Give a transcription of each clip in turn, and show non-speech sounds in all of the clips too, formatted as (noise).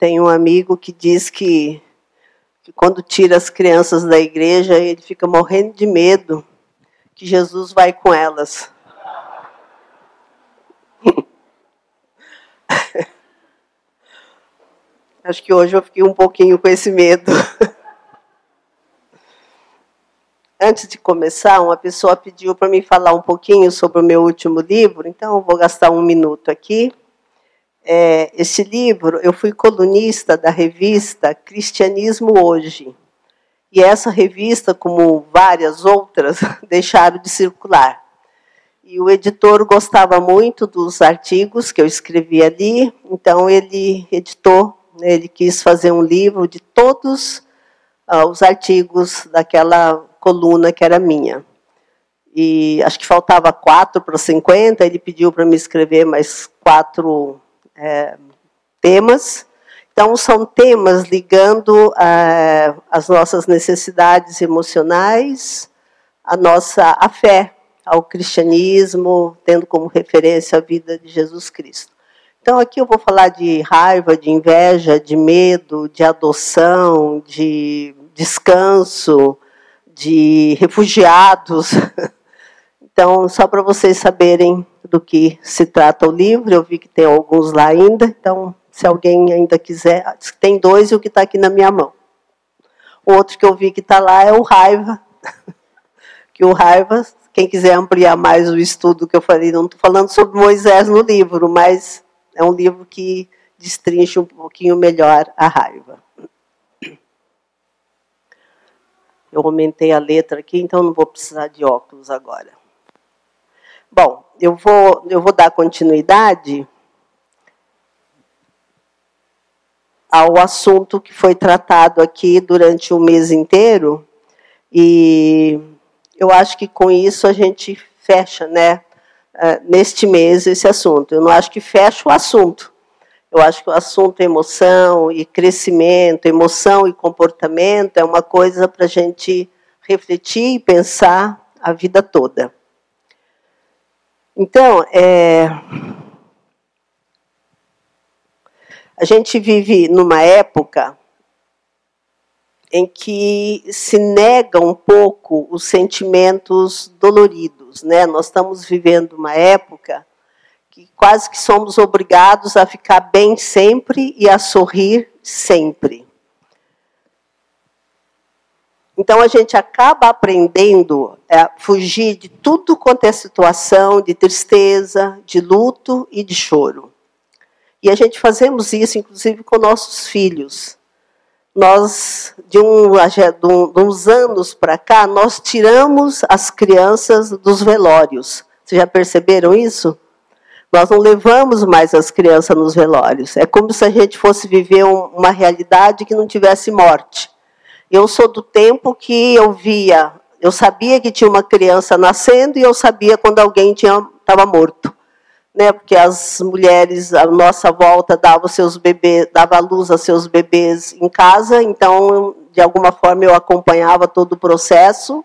tem um amigo que diz que, que quando tira as crianças da igreja, ele fica morrendo de medo que Jesus vai com elas. (laughs) Acho que hoje eu fiquei um pouquinho com esse medo. (laughs) Antes de começar, uma pessoa pediu para mim falar um pouquinho sobre o meu último livro, então eu vou gastar um minuto aqui. É, esse livro, eu fui colunista da revista Cristianismo Hoje. E essa revista, como várias outras, (laughs) deixaram de circular. E o editor gostava muito dos artigos que eu escrevi ali, então ele editou, né, ele quis fazer um livro de todos uh, os artigos daquela coluna que era minha. E acho que faltava quatro para 50, ele pediu para me escrever mais quatro é, temas. Então, são temas ligando é, as nossas necessidades emocionais, a nossa a fé, ao cristianismo, tendo como referência a vida de Jesus Cristo. Então, aqui eu vou falar de raiva, de inveja, de medo, de adoção, de descanso, de refugiados. (laughs) Então, só para vocês saberem do que se trata o livro, eu vi que tem alguns lá ainda, então, se alguém ainda quiser, tem dois e o que está aqui na minha mão. Outro que eu vi que está lá é o Raiva, (laughs) que o Raiva, quem quiser ampliar mais o estudo que eu falei, não estou falando sobre Moisés no livro, mas é um livro que destrincha um pouquinho melhor a raiva. Eu aumentei a letra aqui, então não vou precisar de óculos agora. Bom, eu vou, eu vou dar continuidade ao assunto que foi tratado aqui durante o mês inteiro. E eu acho que com isso a gente fecha, né, eh, neste mês, esse assunto. Eu não acho que fecha o assunto, eu acho que o assunto emoção e crescimento, emoção e comportamento é uma coisa para a gente refletir e pensar a vida toda. Então, é, a gente vive numa época em que se nega um pouco os sentimentos doloridos, né? Nós estamos vivendo uma época que quase que somos obrigados a ficar bem sempre e a sorrir sempre. Então a gente acaba aprendendo a fugir de tudo quanto é situação de tristeza, de luto e de choro. E a gente fazemos isso, inclusive, com nossos filhos. Nós, de, um, de uns anos para cá, nós tiramos as crianças dos velórios. Vocês já perceberam isso? Nós não levamos mais as crianças nos velórios. É como se a gente fosse viver um, uma realidade que não tivesse morte. Eu sou do tempo que eu via, eu sabia que tinha uma criança nascendo e eu sabia quando alguém estava morto. Né, porque as mulheres à nossa volta davam seus bebês, dava luz a seus bebês em casa, então de alguma forma eu acompanhava todo o processo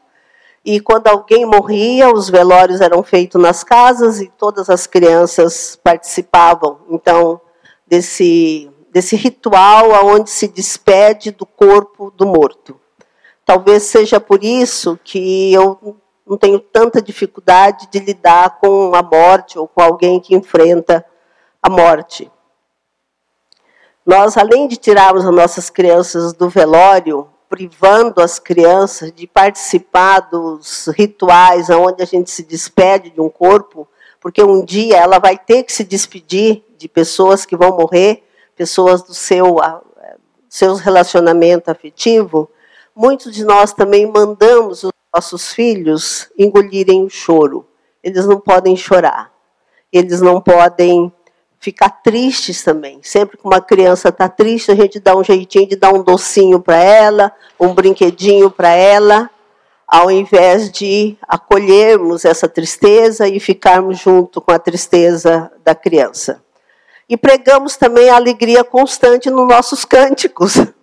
e quando alguém morria, os velórios eram feitos nas casas e todas as crianças participavam, então, desse, desse ritual onde se despede do corpo do morto. Talvez seja por isso que eu não tenho tanta dificuldade de lidar com a morte ou com alguém que enfrenta a morte. Nós, além de tirarmos as nossas crianças do velório, privando as crianças de participar dos rituais onde a gente se despede de um corpo, porque um dia ela vai ter que se despedir de pessoas que vão morrer, pessoas do seu seus relacionamento afetivo. Muitos de nós também mandamos os nossos filhos engolirem o choro. Eles não podem chorar. Eles não podem ficar tristes também. Sempre que uma criança está triste, a gente dá um jeitinho de dar um docinho para ela, um brinquedinho para ela, ao invés de acolhermos essa tristeza e ficarmos junto com a tristeza da criança. E pregamos também a alegria constante nos nossos cânticos. (laughs)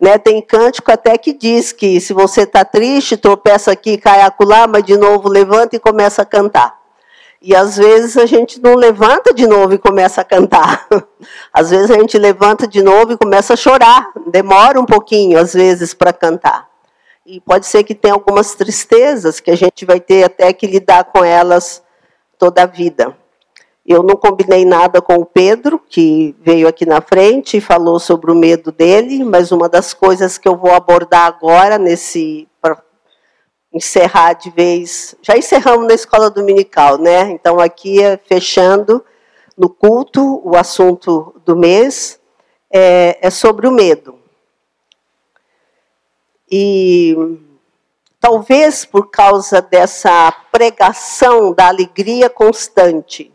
Né, tem cântico até que diz que se você está triste, tropeça aqui, cai acolá, mas de novo levanta e começa a cantar. E às vezes a gente não levanta de novo e começa a cantar. (laughs) Às vezes a gente levanta de novo e começa a chorar. Demora um pouquinho, às vezes, para cantar. E pode ser que tenha algumas tristezas que a gente vai ter até que lidar com elas toda a vida. Eu não combinei nada com o Pedro, que veio aqui na frente e falou sobre o medo dele, mas uma das coisas que eu vou abordar agora, nesse para encerrar de vez. Já encerramos na escola dominical, né? Então, aqui, é fechando no culto, o assunto do mês é, é sobre o medo. E talvez por causa dessa pregação da alegria constante,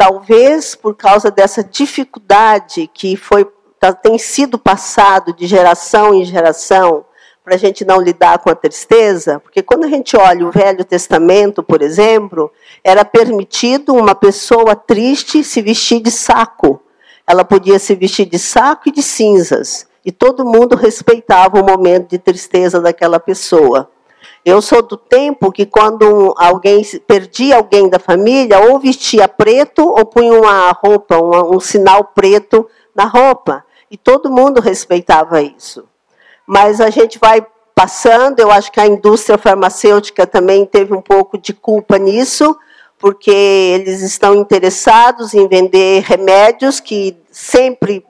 talvez por causa dessa dificuldade que foi tá, tem sido passado de geração em geração para a gente não lidar com a tristeza, porque quando a gente olha o Velho Testamento, por exemplo, era permitido uma pessoa triste se vestir de saco. Ela podia se vestir de saco e de cinzas, e todo mundo respeitava o momento de tristeza daquela pessoa. Eu sou do tempo que quando alguém perdia alguém da família, ou vestia preto ou punha uma roupa, um, um sinal preto na roupa. E todo mundo respeitava isso. Mas a gente vai passando, eu acho que a indústria farmacêutica também teve um pouco de culpa nisso, porque eles estão interessados em vender remédios que sempre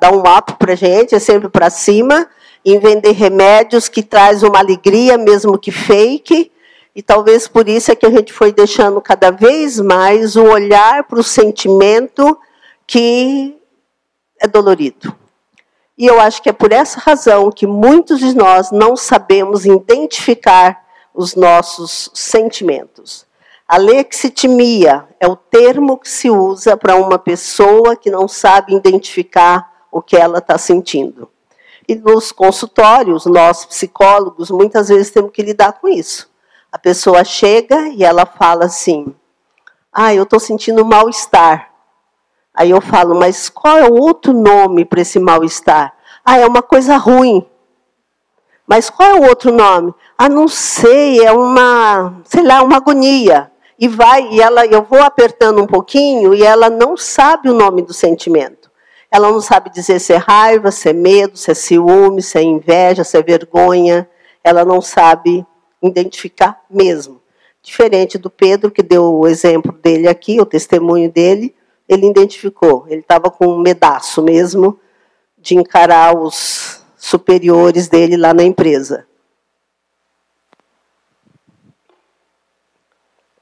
dá um up para a gente, é sempre para cima em vender remédios que traz uma alegria, mesmo que fake, e talvez por isso é que a gente foi deixando cada vez mais o olhar para o sentimento que é dolorido. E eu acho que é por essa razão que muitos de nós não sabemos identificar os nossos sentimentos. Alexitimia é o termo que se usa para uma pessoa que não sabe identificar o que ela está sentindo. E nos consultórios, nós psicólogos, muitas vezes temos que lidar com isso. A pessoa chega e ela fala assim: Ah, eu estou sentindo mal-estar. Aí eu falo, mas qual é o outro nome para esse mal-estar? Ah, é uma coisa ruim. Mas qual é o outro nome? Ah, não sei, é uma, sei lá, uma agonia. E vai, e ela, eu vou apertando um pouquinho e ela não sabe o nome do sentimento. Ela não sabe dizer se é raiva, se é medo, se é ciúme, se é inveja, se é vergonha. Ela não sabe identificar mesmo. Diferente do Pedro, que deu o exemplo dele aqui, o testemunho dele, ele identificou. Ele estava com um medaço mesmo de encarar os superiores dele lá na empresa.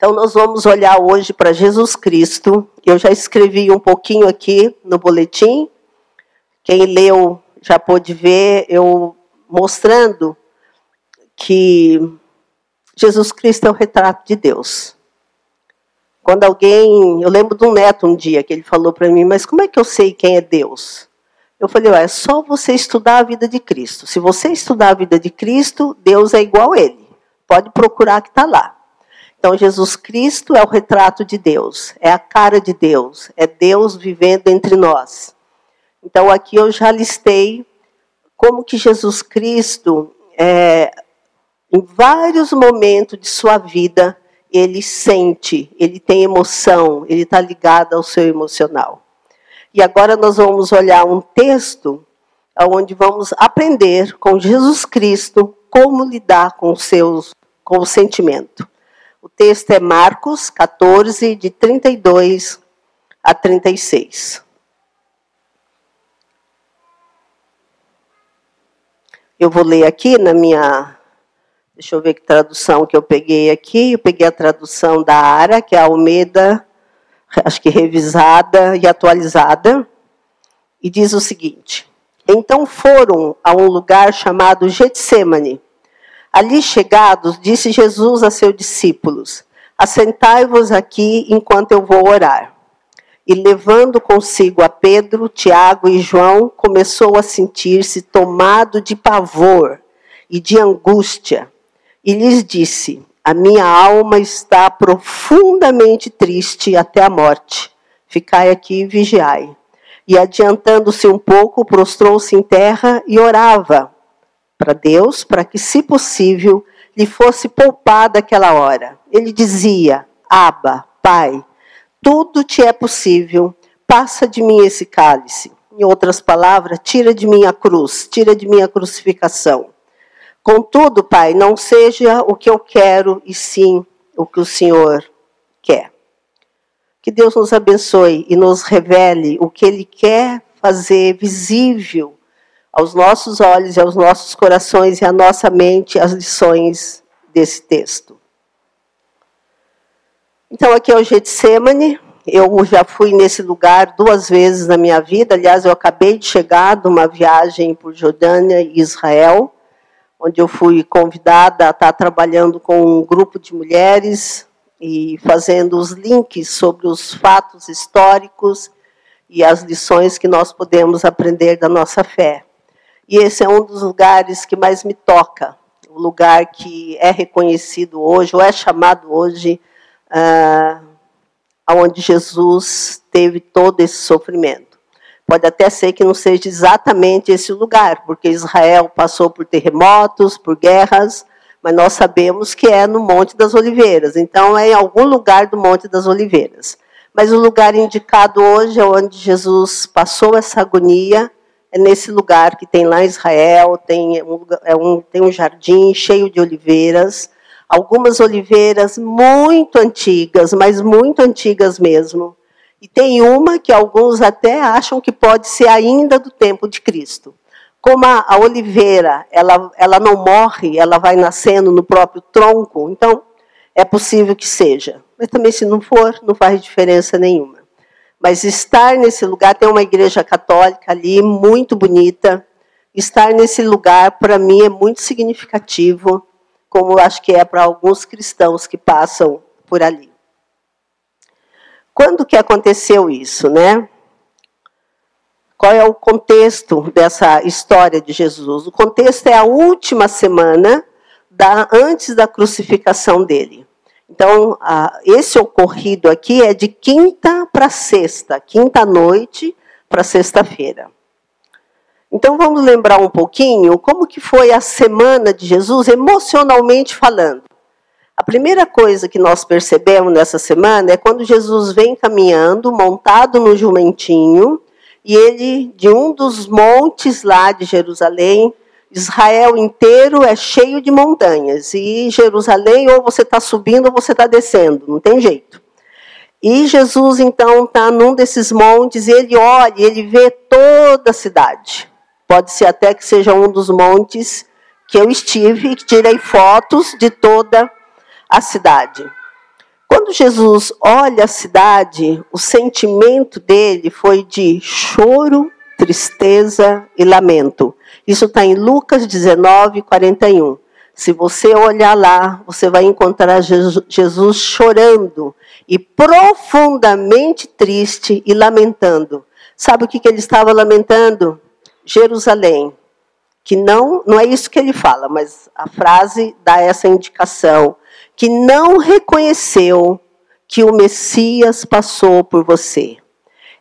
Então, nós vamos olhar hoje para Jesus Cristo. Eu já escrevi um pouquinho aqui no boletim. Quem leu já pôde ver eu mostrando que Jesus Cristo é o retrato de Deus. Quando alguém, eu lembro de um neto um dia que ele falou para mim, mas como é que eu sei quem é Deus? Eu falei, é só você estudar a vida de Cristo. Se você estudar a vida de Cristo, Deus é igual a ele. Pode procurar que está lá. Então, Jesus Cristo é o retrato de Deus, é a cara de Deus, é Deus vivendo entre nós. Então, aqui eu já listei como que Jesus Cristo, é, em vários momentos de sua vida, ele sente, ele tem emoção, ele está ligado ao seu emocional. E agora nós vamos olhar um texto onde vamos aprender com Jesus Cristo como lidar com, seus, com o sentimento. O texto é Marcos 14, de 32 a 36. Eu vou ler aqui na minha. Deixa eu ver que tradução que eu peguei aqui. Eu peguei a tradução da ARA, que é a Almeida, acho que revisada e atualizada. E diz o seguinte: Então foram a um lugar chamado Getsemane Ali chegados, disse Jesus a seus discípulos: Assentai-vos aqui enquanto eu vou orar. E levando consigo a Pedro, Tiago e João, começou a sentir-se tomado de pavor e de angústia. E lhes disse: A minha alma está profundamente triste até a morte. Ficai aqui e vigiai. E adiantando-se um pouco, prostrou-se em terra e orava para Deus, para que, se possível, lhe fosse poupada aquela hora. Ele dizia: Aba, Pai, tudo te é possível, passa de mim esse cálice. Em outras palavras, tira de mim a cruz, tira de mim a crucificação. Contudo, Pai, não seja o que eu quero, e sim o que o Senhor quer. Que Deus nos abençoe e nos revele o que Ele quer fazer visível aos nossos olhos e aos nossos corações e à nossa mente as lições desse texto. Então, aqui é o Getsemane. Eu já fui nesse lugar duas vezes na minha vida. Aliás, eu acabei de chegar de uma viagem por Jordânia e Israel, onde eu fui convidada a estar trabalhando com um grupo de mulheres e fazendo os links sobre os fatos históricos e as lições que nós podemos aprender da nossa fé. E esse é um dos lugares que mais me toca, o lugar que é reconhecido hoje, ou é chamado hoje, ah, onde Jesus teve todo esse sofrimento. Pode até ser que não seja exatamente esse lugar, porque Israel passou por terremotos, por guerras, mas nós sabemos que é no Monte das Oliveiras. Então, é em algum lugar do Monte das Oliveiras. Mas o lugar indicado hoje é onde Jesus passou essa agonia nesse lugar que tem lá em Israel, tem um, é um, tem um jardim cheio de oliveiras, algumas oliveiras muito antigas, mas muito antigas mesmo. E tem uma que alguns até acham que pode ser ainda do tempo de Cristo. Como a, a oliveira, ela, ela não morre, ela vai nascendo no próprio tronco, então é possível que seja. Mas também, se não for, não faz diferença nenhuma. Mas estar nesse lugar, tem uma igreja católica ali, muito bonita. Estar nesse lugar, para mim, é muito significativo, como acho que é para alguns cristãos que passam por ali. Quando que aconteceu isso, né? Qual é o contexto dessa história de Jesus? O contexto é a última semana da, antes da crucificação dele. Então, esse ocorrido aqui é de quinta para sexta, quinta noite para sexta-feira. Então, vamos lembrar um pouquinho como que foi a semana de Jesus emocionalmente falando. A primeira coisa que nós percebemos nessa semana é quando Jesus vem caminhando, montado no jumentinho, e ele, de um dos montes lá de Jerusalém, Israel inteiro é cheio de montanhas. E Jerusalém, ou você está subindo ou você está descendo, não tem jeito. E Jesus, então, está num desses montes e ele olha, ele vê toda a cidade. Pode ser até que seja um dos montes que eu estive e tirei fotos de toda a cidade. Quando Jesus olha a cidade, o sentimento dele foi de choro, tristeza e lamento. Isso está em Lucas 19, 41. Se você olhar lá, você vai encontrar Jesus chorando e profundamente triste e lamentando. Sabe o que, que ele estava lamentando? Jerusalém. Que não, não é isso que ele fala, mas a frase dá essa indicação. Que não reconheceu que o Messias passou por você.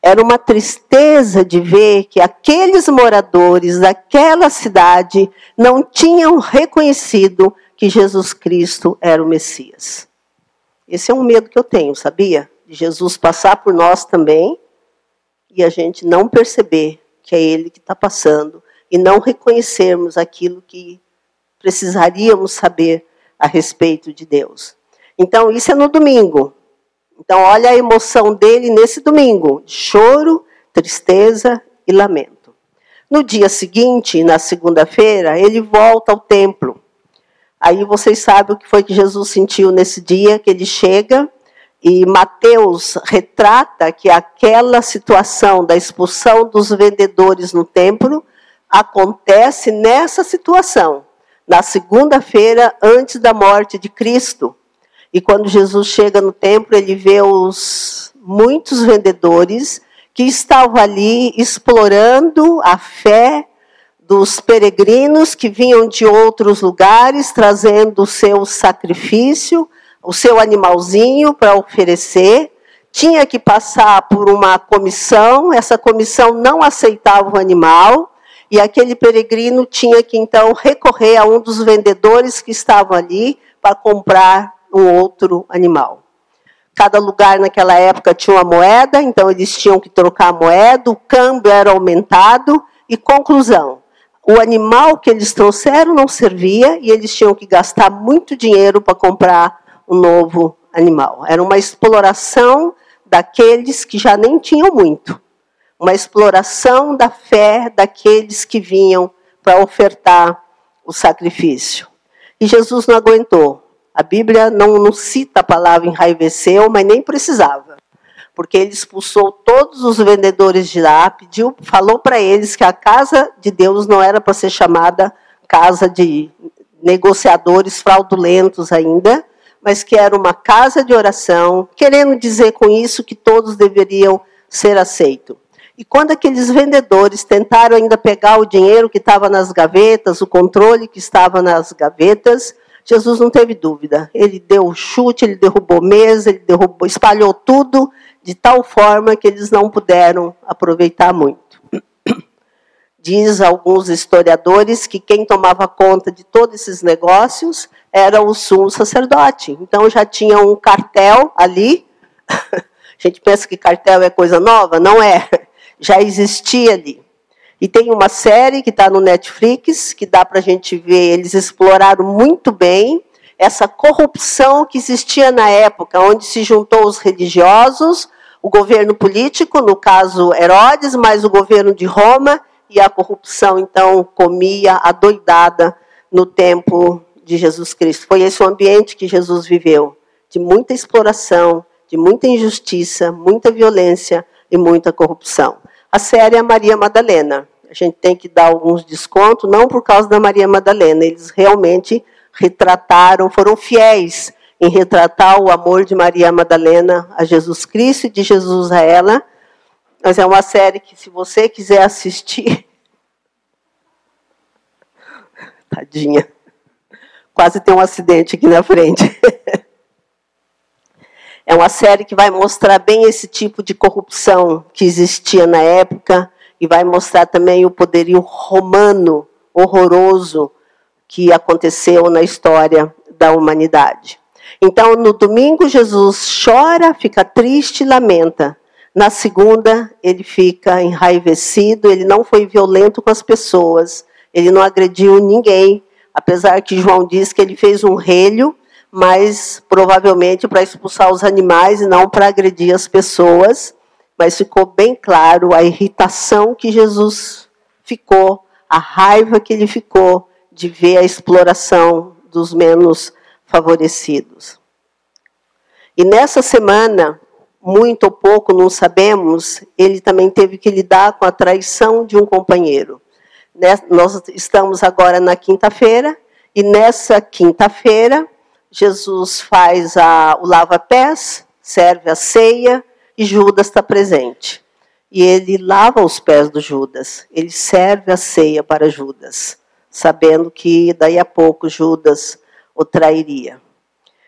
Era uma tristeza de ver que aqueles moradores daquela cidade não tinham reconhecido que Jesus Cristo era o Messias. Esse é um medo que eu tenho, sabia? De Jesus passar por nós também e a gente não perceber que é Ele que está passando e não reconhecermos aquilo que precisaríamos saber a respeito de Deus. Então, isso é no domingo. Então, olha a emoção dele nesse domingo: choro, tristeza e lamento. No dia seguinte, na segunda-feira, ele volta ao templo. Aí vocês sabem o que foi que Jesus sentiu nesse dia que ele chega e Mateus retrata que aquela situação da expulsão dos vendedores no templo acontece nessa situação, na segunda-feira antes da morte de Cristo. E quando Jesus chega no templo, ele vê os muitos vendedores que estavam ali explorando a fé dos peregrinos que vinham de outros lugares, trazendo o seu sacrifício, o seu animalzinho para oferecer. Tinha que passar por uma comissão, essa comissão não aceitava o animal, e aquele peregrino tinha que então recorrer a um dos vendedores que estavam ali para comprar um outro animal. cada lugar naquela época tinha uma moeda, então eles tinham que trocar a moeda, o câmbio era aumentado, e conclusão: o animal que eles trouxeram não servia e eles tinham que gastar muito dinheiro para comprar um novo animal. Era uma exploração daqueles que já nem tinham muito, uma exploração da fé daqueles que vinham para ofertar o sacrifício. E Jesus não aguentou. A Bíblia não, não cita a palavra enraiveceu, mas nem precisava. Porque ele expulsou todos os vendedores de lá, pediu, falou para eles que a casa de Deus não era para ser chamada casa de negociadores fraudulentos ainda, mas que era uma casa de oração, querendo dizer com isso que todos deveriam ser aceitos. E quando aqueles vendedores tentaram ainda pegar o dinheiro que estava nas gavetas, o controle que estava nas gavetas, Jesus não teve dúvida. Ele deu o chute, ele derrubou mesa, ele derrubou, espalhou tudo de tal forma que eles não puderam aproveitar muito. (clears throat) Diz alguns historiadores que quem tomava conta de todos esses negócios era o sumo sacerdote. Então já tinha um cartel ali. (laughs) A gente pensa que cartel é coisa nova, não é. (laughs) Já existia ali. E tem uma série que está no Netflix, que dá para a gente ver, eles exploraram muito bem essa corrupção que existia na época, onde se juntou os religiosos, o governo político, no caso Herodes, mas o governo de Roma, e a corrupção, então, comia a doidada no tempo de Jesus Cristo. Foi esse o ambiente que Jesus viveu, de muita exploração, de muita injustiça, muita violência e muita corrupção. A série é Maria Madalena. A gente tem que dar alguns descontos, não por causa da Maria Madalena, eles realmente retrataram, foram fiéis em retratar o amor de Maria Madalena a Jesus Cristo e de Jesus a ela. Mas é uma série que, se você quiser assistir. (laughs) Tadinha. Quase tem um acidente aqui na frente. (laughs) É uma série que vai mostrar bem esse tipo de corrupção que existia na época e vai mostrar também o poderio romano horroroso que aconteceu na história da humanidade. Então, no domingo, Jesus chora, fica triste e lamenta. Na segunda, ele fica enraivecido, ele não foi violento com as pessoas, ele não agrediu ninguém, apesar que João diz que ele fez um relho mas provavelmente para expulsar os animais e não para agredir as pessoas. Mas ficou bem claro a irritação que Jesus ficou, a raiva que ele ficou de ver a exploração dos menos favorecidos. E nessa semana, muito ou pouco, não sabemos, ele também teve que lidar com a traição de um companheiro. Nós estamos agora na quinta-feira, e nessa quinta-feira, Jesus faz a, o lava-pés, serve a ceia e Judas está presente. E ele lava os pés do Judas, ele serve a ceia para Judas, sabendo que daí a pouco Judas o trairia.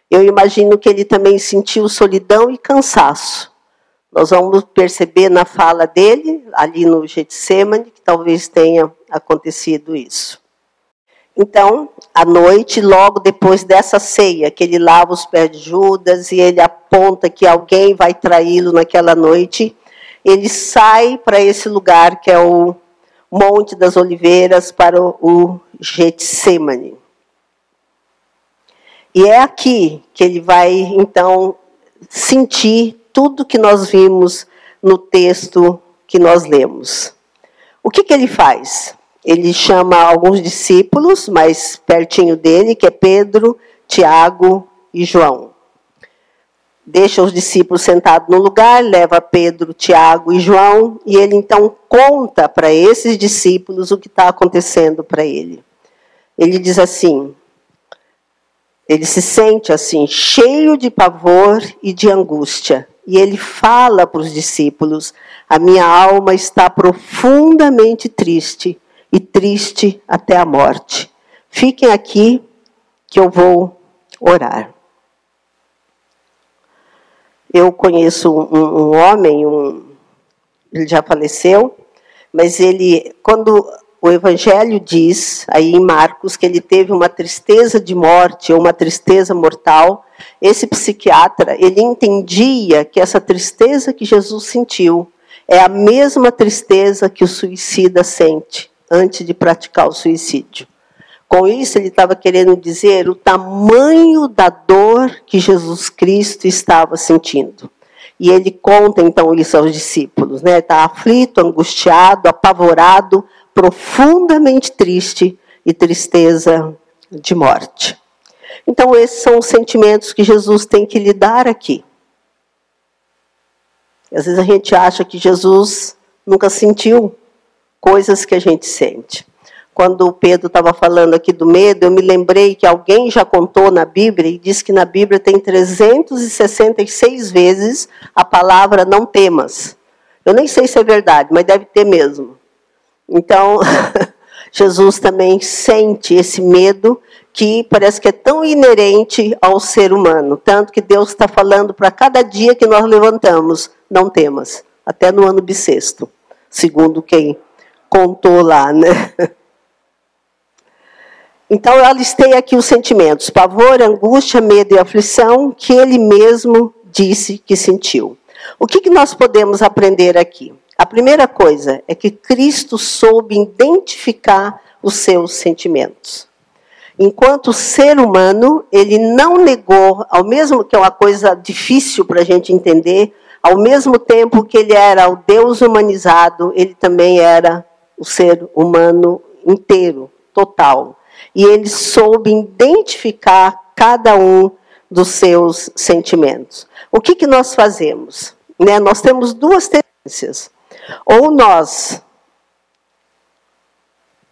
Eu imagino que ele também sentiu solidão e cansaço. Nós vamos perceber na fala dele, ali no Getsemane, que talvez tenha acontecido isso. Então, à noite, logo depois dessa ceia, que ele lava os pés de Judas e ele aponta que alguém vai traí-lo naquela noite, ele sai para esse lugar que é o Monte das Oliveiras, para o Getsemane. E é aqui que ele vai, então, sentir tudo que nós vimos no texto que nós lemos. O que, que ele faz? Ele chama alguns discípulos mais pertinho dele, que é Pedro, Tiago e João. Deixa os discípulos sentados no lugar, leva Pedro, Tiago e João, e ele então conta para esses discípulos o que está acontecendo para ele. Ele diz assim: ele se sente assim, cheio de pavor e de angústia. E ele fala para os discípulos: A minha alma está profundamente triste triste até a morte. Fiquem aqui que eu vou orar. Eu conheço um, um homem, um, ele já faleceu, mas ele, quando o Evangelho diz, aí em Marcos, que ele teve uma tristeza de morte ou uma tristeza mortal. Esse psiquiatra, ele entendia que essa tristeza que Jesus sentiu é a mesma tristeza que o suicida sente antes de praticar o suicídio. Com isso, ele estava querendo dizer o tamanho da dor que Jesus Cristo estava sentindo. E ele conta então isso aos discípulos, né? Está aflito, angustiado, apavorado, profundamente triste e tristeza de morte. Então, esses são os sentimentos que Jesus tem que lidar aqui. Às vezes a gente acha que Jesus nunca sentiu coisas que a gente sente. Quando o Pedro estava falando aqui do medo, eu me lembrei que alguém já contou na Bíblia e diz que na Bíblia tem 366 vezes a palavra não temas. Eu nem sei se é verdade, mas deve ter mesmo. Então, (laughs) Jesus também sente esse medo que parece que é tão inerente ao ser humano. Tanto que Deus está falando para cada dia que nós levantamos, não temas. Até no ano bissexto, segundo quem contou lá, né? Então, eu listei aqui os sentimentos: pavor, angústia, medo e aflição, que ele mesmo disse que sentiu. O que, que nós podemos aprender aqui? A primeira coisa é que Cristo soube identificar os seus sentimentos. Enquanto ser humano, ele não negou, ao mesmo que é uma coisa difícil para a gente entender, ao mesmo tempo que ele era o Deus humanizado, ele também era o ser humano inteiro, total. E ele soube identificar cada um dos seus sentimentos. O que, que nós fazemos? Né? Nós temos duas tendências. Ou nós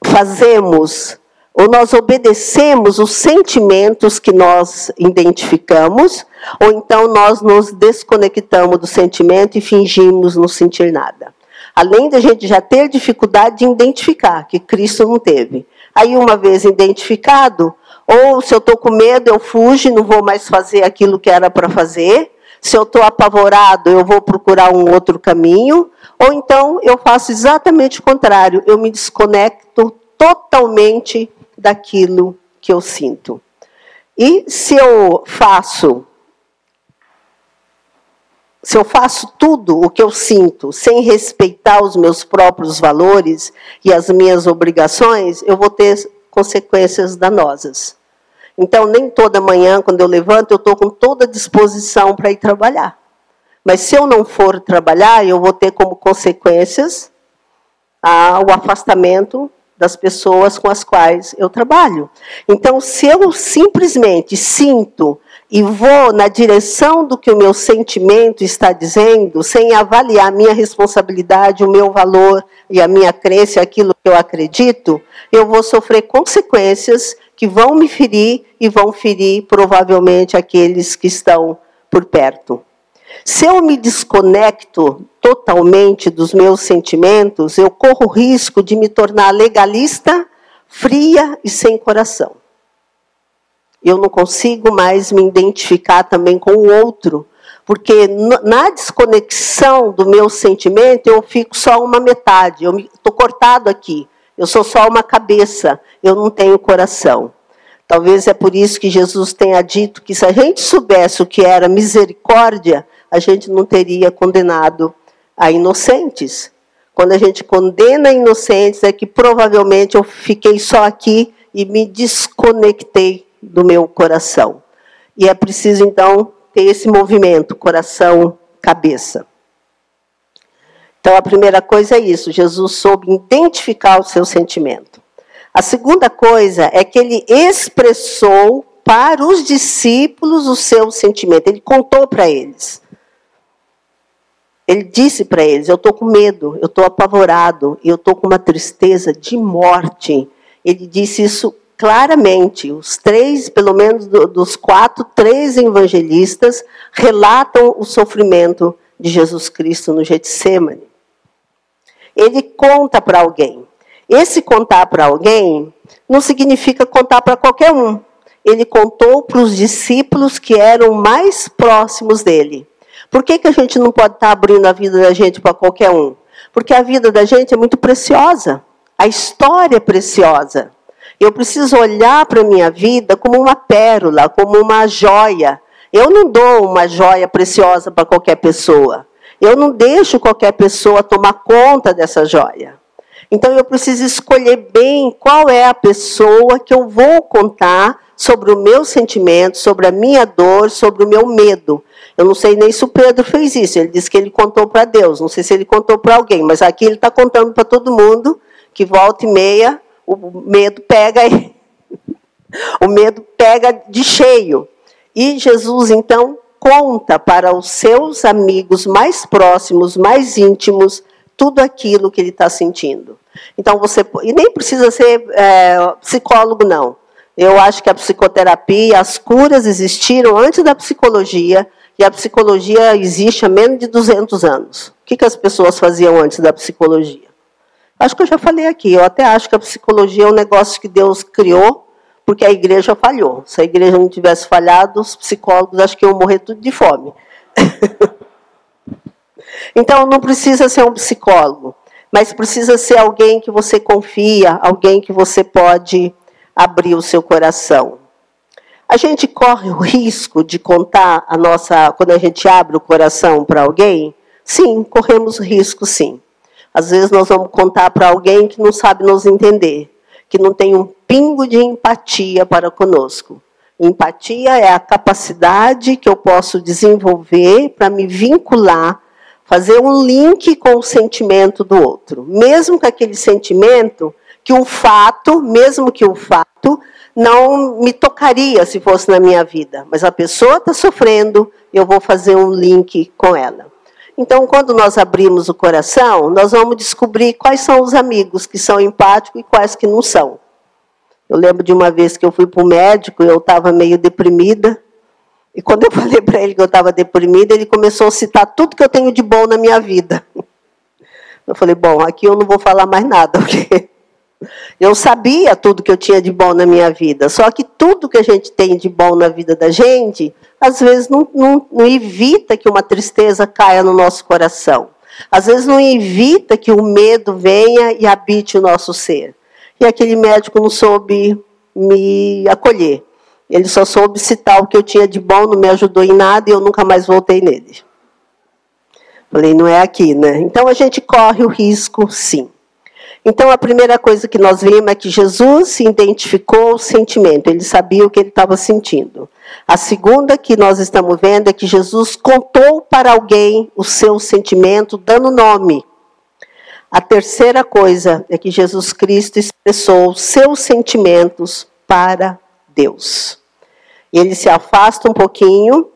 fazemos, ou nós obedecemos os sentimentos que nós identificamos, ou então nós nos desconectamos do sentimento e fingimos não sentir nada. Além da gente já ter dificuldade de identificar que Cristo não teve. Aí, uma vez identificado, ou se eu estou com medo, eu fujo, não vou mais fazer aquilo que era para fazer. Se eu estou apavorado, eu vou procurar um outro caminho. Ou então eu faço exatamente o contrário, eu me desconecto totalmente daquilo que eu sinto. E se eu faço se eu faço tudo o que eu sinto sem respeitar os meus próprios valores e as minhas obrigações, eu vou ter consequências danosas. Então, nem toda manhã, quando eu levanto, eu estou com toda a disposição para ir trabalhar. Mas se eu não for trabalhar, eu vou ter como consequências ah, o afastamento das pessoas com as quais eu trabalho. Então, se eu simplesmente sinto e vou na direção do que o meu sentimento está dizendo, sem avaliar a minha responsabilidade, o meu valor e a minha crença, aquilo que eu acredito, eu vou sofrer consequências que vão me ferir e vão ferir provavelmente aqueles que estão por perto. Se eu me desconecto totalmente dos meus sentimentos, eu corro o risco de me tornar legalista, fria e sem coração. Eu não consigo mais me identificar também com o outro, porque na desconexão do meu sentimento eu fico só uma metade, eu estou cortado aqui, eu sou só uma cabeça, eu não tenho coração. Talvez é por isso que Jesus tenha dito que se a gente soubesse o que era misericórdia, a gente não teria condenado a inocentes. Quando a gente condena inocentes, é que provavelmente eu fiquei só aqui e me desconectei do meu coração. E é preciso, então, ter esse movimento, coração, cabeça. Então, a primeira coisa é isso: Jesus soube identificar o seu sentimento. A segunda coisa é que ele expressou para os discípulos o seu sentimento, ele contou para eles. Ele disse para eles: Eu estou com medo, eu estou apavorado, eu estou com uma tristeza de morte. Ele disse isso claramente. Os três, pelo menos dos quatro, três evangelistas relatam o sofrimento de Jesus Cristo no Getsemane. Ele conta para alguém. Esse contar para alguém não significa contar para qualquer um. Ele contou para os discípulos que eram mais próximos dele. Por que, que a gente não pode estar abrindo a vida da gente para qualquer um? Porque a vida da gente é muito preciosa. A história é preciosa. Eu preciso olhar para a minha vida como uma pérola, como uma joia. Eu não dou uma joia preciosa para qualquer pessoa. Eu não deixo qualquer pessoa tomar conta dessa joia. Então eu preciso escolher bem qual é a pessoa que eu vou contar sobre o meu sentimento, sobre a minha dor, sobre o meu medo. Eu não sei nem se o Pedro fez isso. Ele disse que ele contou para Deus. Não sei se ele contou para alguém, mas aqui ele está contando para todo mundo que volta e meia o medo pega o medo pega de cheio. E Jesus então conta para os seus amigos mais próximos, mais íntimos, tudo aquilo que ele está sentindo. Então você e nem precisa ser é, psicólogo não. Eu acho que a psicoterapia, as curas existiram antes da psicologia e a psicologia existe há menos de 200 anos. O que, que as pessoas faziam antes da psicologia? Acho que eu já falei aqui, eu até acho que a psicologia é um negócio que Deus criou porque a igreja falhou. Se a igreja não tivesse falhado, os psicólogos acho que iam morrer tudo de fome. (laughs) então não precisa ser um psicólogo, mas precisa ser alguém que você confia, alguém que você pode abrir o seu coração. A gente corre o risco de contar a nossa, quando a gente abre o coração para alguém? Sim, corremos risco, sim. Às vezes nós vamos contar para alguém que não sabe nos entender, que não tem um pingo de empatia para conosco. Empatia é a capacidade que eu posso desenvolver para me vincular, fazer um link com o sentimento do outro. Mesmo que aquele sentimento, que o fato, mesmo que o fato, não me tocaria se fosse na minha vida. Mas a pessoa está sofrendo, eu vou fazer um link com ela. Então, quando nós abrimos o coração, nós vamos descobrir quais são os amigos que são empáticos e quais que não são. Eu lembro de uma vez que eu fui para o médico e eu estava meio deprimida. E quando eu (laughs) falei para ele que eu estava deprimida, ele começou a citar tudo que eu tenho de bom na minha vida. Eu falei, bom, aqui eu não vou falar mais nada, (laughs) porque eu sabia tudo que eu tinha de bom na minha vida, só que tudo que a gente tem de bom na vida da gente, às vezes não, não, não evita que uma tristeza caia no nosso coração. Às vezes não evita que o medo venha e habite o nosso ser. E aquele médico não soube me acolher. Ele só soube citar o que eu tinha de bom, não me ajudou em nada e eu nunca mais voltei nele. Falei, não é aqui, né? Então a gente corre o risco, sim. Então, a primeira coisa que nós vimos é que Jesus se identificou o sentimento, ele sabia o que ele estava sentindo. A segunda que nós estamos vendo é que Jesus contou para alguém o seu sentimento, dando nome. A terceira coisa é que Jesus Cristo expressou seus sentimentos para Deus. Ele se afasta um pouquinho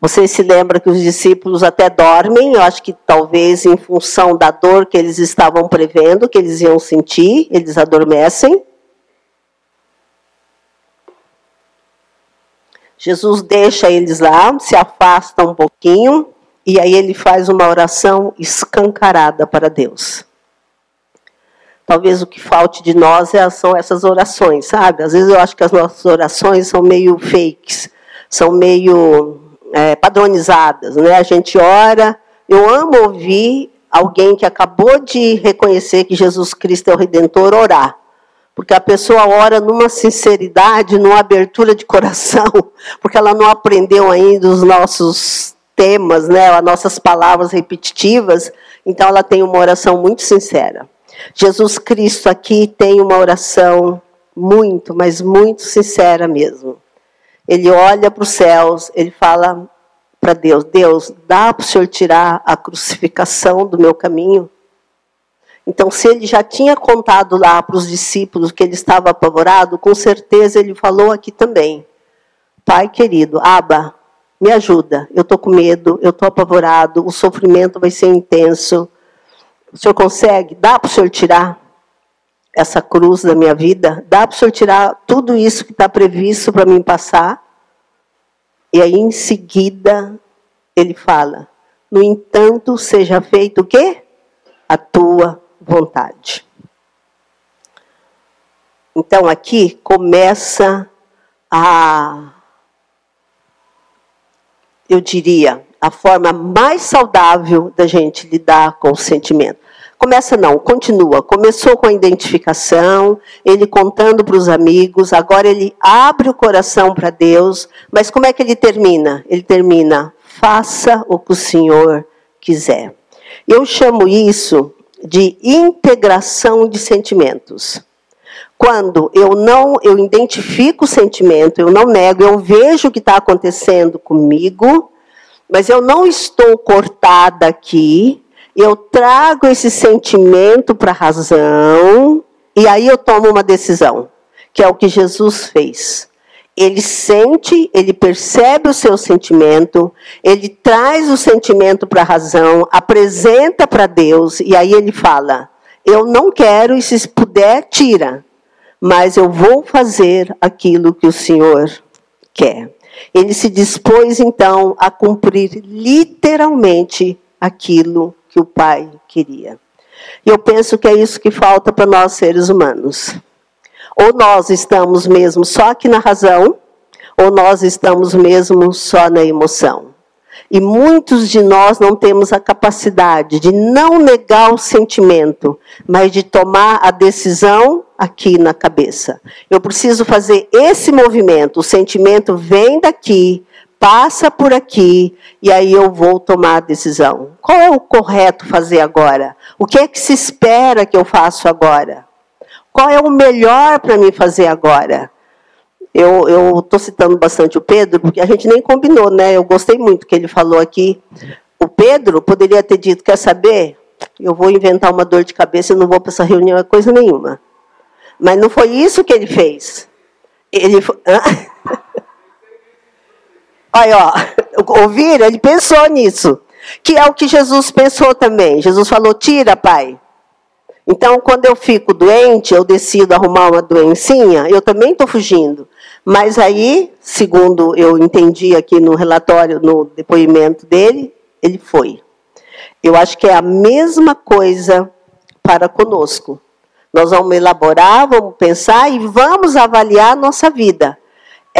vocês se lembram que os discípulos até dormem, eu acho que talvez em função da dor que eles estavam prevendo, que eles iam sentir, eles adormecem. Jesus deixa eles lá, se afasta um pouquinho, e aí ele faz uma oração escancarada para Deus. Talvez o que falte de nós é, são essas orações, sabe? Às vezes eu acho que as nossas orações são meio fakes, são meio é, padronizadas. Né? A gente ora. Eu amo ouvir alguém que acabou de reconhecer que Jesus Cristo é o Redentor orar. Porque a pessoa ora numa sinceridade, numa abertura de coração, (laughs) porque ela não aprendeu ainda os nossos temas, né, as nossas palavras repetitivas, então ela tem uma oração muito sincera. Jesus Cristo aqui tem uma oração muito, mas muito sincera mesmo. Ele olha para os céus, ele fala para Deus: Deus, dá para o Senhor tirar a crucificação do meu caminho? Então, se ele já tinha contado lá para os discípulos que ele estava apavorado, com certeza ele falou aqui também: Pai querido, Aba, me ajuda, eu estou com medo, eu estou apavorado, o sofrimento vai ser intenso. O senhor consegue? Dá para o senhor tirar? essa cruz da minha vida? Dá para o senhor tirar tudo isso que está previsto para mim passar? E aí, em seguida, ele fala: No entanto, seja feito o quê? A tua vontade. Então, aqui começa a. Eu diria, a forma mais saudável da gente lidar com o sentimento. Começa não, continua. Começou com a identificação, ele contando para os amigos, agora ele abre o coração para Deus, mas como é que ele termina? Ele termina: faça o que o Senhor quiser. Eu chamo isso de integração de sentimentos. Quando eu não, eu identifico o sentimento, eu não nego, eu vejo o que está acontecendo comigo, mas eu não estou cortada aqui, eu trago esse sentimento para a razão, e aí eu tomo uma decisão, que é o que Jesus fez. Ele sente, ele percebe o seu sentimento, ele traz o sentimento para a razão, apresenta para Deus, e aí ele fala: Eu não quero, e se puder, tira, mas eu vou fazer aquilo que o Senhor quer. Ele se dispôs então a cumprir literalmente aquilo que o Pai queria. E eu penso que é isso que falta para nós seres humanos. Ou nós estamos mesmo só aqui na razão, ou nós estamos mesmo só na emoção. E muitos de nós não temos a capacidade de não negar o sentimento, mas de tomar a decisão aqui na cabeça. Eu preciso fazer esse movimento. O sentimento vem daqui, passa por aqui, e aí eu vou tomar a decisão. Qual é o correto fazer agora? O que é que se espera que eu faça agora? Qual é o melhor para mim fazer agora? Eu estou citando bastante o Pedro, porque a gente nem combinou, né? Eu gostei muito que ele falou aqui. O Pedro poderia ter dito: quer saber? Eu vou inventar uma dor de cabeça e não vou para essa reunião, é coisa nenhuma. Mas não foi isso que ele fez. Ele. (laughs) Olha, ó, (laughs) ouvir, ele pensou nisso. Que é o que Jesus pensou também. Jesus falou: tira, pai. Então, quando eu fico doente, eu decido arrumar uma doencinha, eu também estou fugindo. Mas aí, segundo eu entendi aqui no relatório, no depoimento dele, ele foi. Eu acho que é a mesma coisa para conosco. Nós vamos elaborar, vamos pensar e vamos avaliar a nossa vida.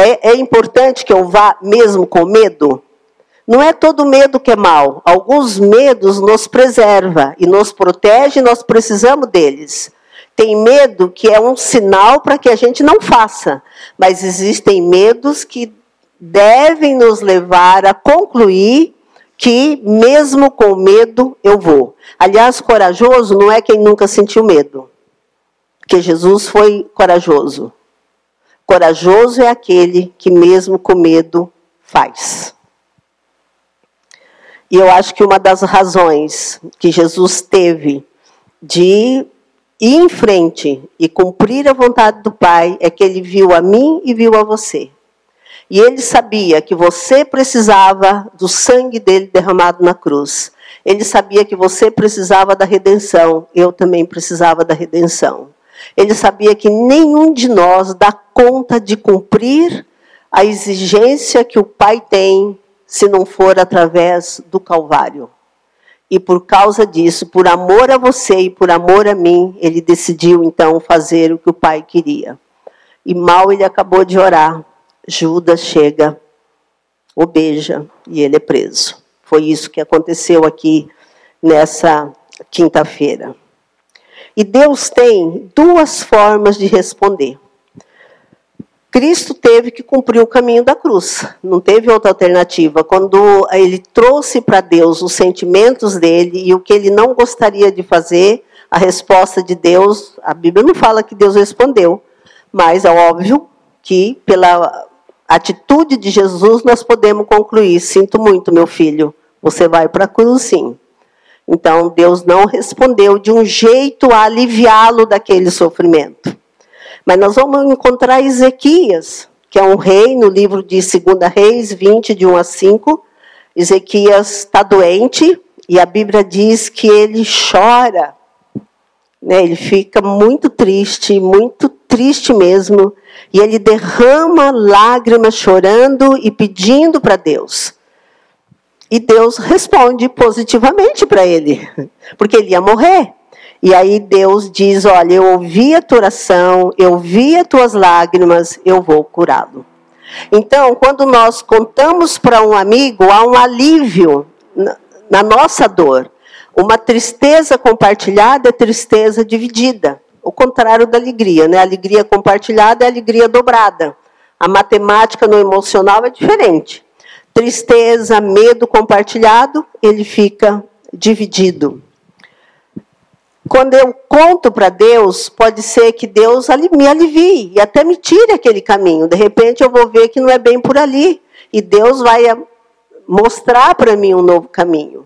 É, é importante que eu vá mesmo com medo? Não é todo medo que é mal. Alguns medos nos preserva e nos protege, e nós precisamos deles. Tem medo que é um sinal para que a gente não faça, mas existem medos que devem nos levar a concluir que, mesmo com medo, eu vou. Aliás, corajoso não é quem nunca sentiu medo, porque Jesus foi corajoso. Corajoso é aquele que, mesmo com medo, faz. E eu acho que uma das razões que Jesus teve de ir em frente e cumprir a vontade do Pai é que ele viu a mim e viu a você. E ele sabia que você precisava do sangue dele derramado na cruz. Ele sabia que você precisava da redenção, eu também precisava da redenção. Ele sabia que nenhum de nós dá conta de cumprir a exigência que o Pai tem se não for através do Calvário. E por causa disso, por amor a você e por amor a mim, ele decidiu então fazer o que o pai queria. E mal ele acabou de orar, Judas chega, o beija e ele é preso. Foi isso que aconteceu aqui nessa quinta-feira. E Deus tem duas formas de responder. Cristo teve que cumprir o caminho da cruz, não teve outra alternativa. Quando ele trouxe para Deus os sentimentos dele e o que ele não gostaria de fazer, a resposta de Deus, a Bíblia não fala que Deus respondeu, mas é óbvio que pela atitude de Jesus nós podemos concluir: sinto muito, meu filho, você vai para a cruz sim. Então Deus não respondeu de um jeito a aliviá-lo daquele sofrimento. Mas nós vamos encontrar Ezequias, que é um rei, no livro de 2 Reis 20, de 1 a 5. Ezequias está doente e a Bíblia diz que ele chora. Né? Ele fica muito triste, muito triste mesmo. E ele derrama lágrimas chorando e pedindo para Deus. E Deus responde positivamente para ele, (laughs) porque ele ia morrer. E aí Deus diz: Olha, eu ouvi a tua oração, eu vi as tuas lágrimas, eu vou curá-lo. Então, quando nós contamos para um amigo, há um alívio na, nossa dor. Uma tristeza compartilhada é tristeza dividida. O contrário da alegria, né? A alegria compartilhada é alegria dobrada. A matemática no emocional é diferente. Tristeza, medo compartilhado, ele fica dividido. Quando eu conto para Deus, pode ser que Deus me alivie e até me tire aquele caminho. De repente eu vou ver que não é bem por ali. E Deus vai mostrar para mim um novo caminho.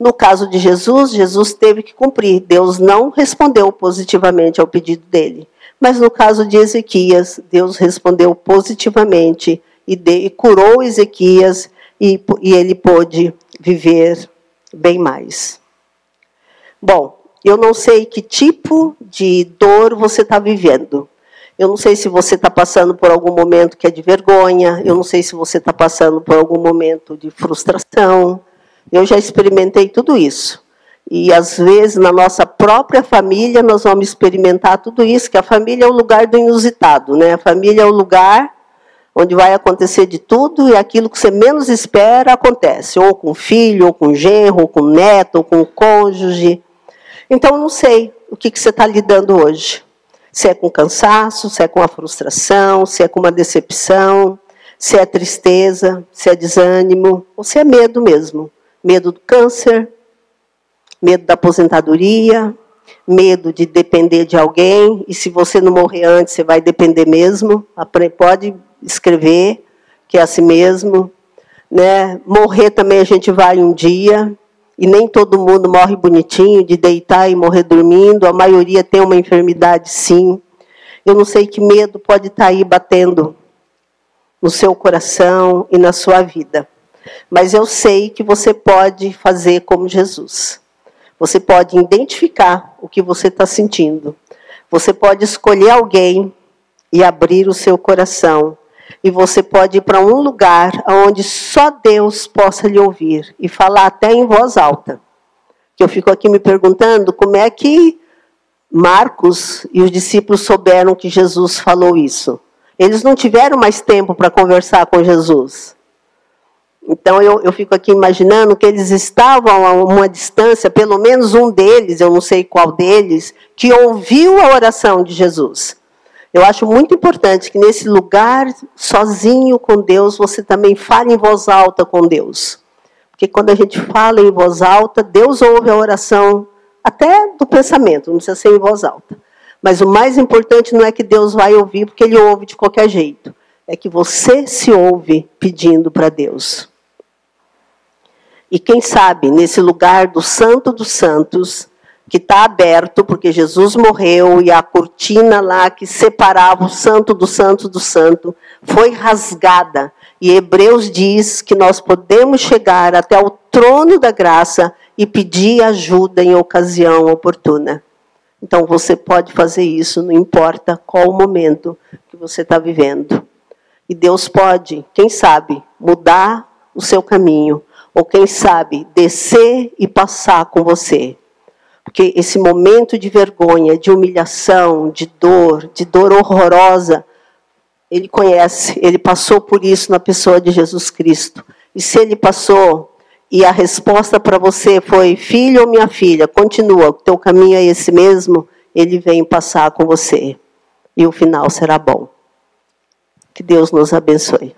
No caso de Jesus, Jesus teve que cumprir. Deus não respondeu positivamente ao pedido dele. Mas no caso de Ezequias, Deus respondeu positivamente e, de, e curou Ezequias e, e ele pôde viver bem mais. Bom, eu não sei que tipo de dor você está vivendo. Eu não sei se você está passando por algum momento que é de vergonha. Eu não sei se você está passando por algum momento de frustração. Eu já experimentei tudo isso. E às vezes na nossa própria família nós vamos experimentar tudo isso, que a família é o lugar do inusitado, né? A família é o lugar onde vai acontecer de tudo e aquilo que você menos espera acontece, ou com filho, ou com genro, ou com neto, ou com cônjuge. Então, não sei o que, que você está lidando hoje. Se é com cansaço, se é com a frustração, se é com uma decepção, se é tristeza, se é desânimo, ou se é medo mesmo. Medo do câncer, medo da aposentadoria, medo de depender de alguém, e se você não morrer antes, você vai depender mesmo. Pode escrever que é assim mesmo. Né? Morrer também a gente vai um dia, e nem todo mundo morre bonitinho, de deitar e morrer dormindo, a maioria tem uma enfermidade sim. Eu não sei que medo pode estar aí batendo no seu coração e na sua vida. Mas eu sei que você pode fazer como Jesus. Você pode identificar o que você está sentindo. Você pode escolher alguém e abrir o seu coração e você pode ir para um lugar onde só Deus possa lhe ouvir e falar até em voz alta. Que eu fico aqui me perguntando como é que Marcos e os discípulos souberam que Jesus falou isso. Eles não tiveram mais tempo para conversar com Jesus. Então eu, eu fico aqui imaginando que eles estavam a uma distância, pelo menos um deles, eu não sei qual deles, que ouviu a oração de Jesus. Eu acho muito importante que nesse lugar, sozinho com Deus, você também fale em voz alta com Deus. Porque quando a gente fala em voz alta, Deus ouve a oração até do pensamento, não precisa ser em voz alta. Mas o mais importante não é que Deus vai ouvir, porque Ele ouve de qualquer jeito. É que você se ouve pedindo para Deus. E quem sabe, nesse lugar do Santo dos Santos, que está aberto, porque Jesus morreu e a cortina lá que separava o santo do santo do santo foi rasgada. E Hebreus diz que nós podemos chegar até o trono da graça e pedir ajuda em ocasião oportuna. Então você pode fazer isso, não importa qual o momento que você está vivendo. E Deus pode, quem sabe, mudar o seu caminho, ou quem sabe, descer e passar com você porque esse momento de vergonha, de humilhação, de dor, de dor horrorosa, ele conhece, ele passou por isso na pessoa de Jesus Cristo. E se ele passou e a resposta para você foi filho ou minha filha, continua, o teu caminho é esse mesmo, ele vem passar com você. E o final será bom. Que Deus nos abençoe.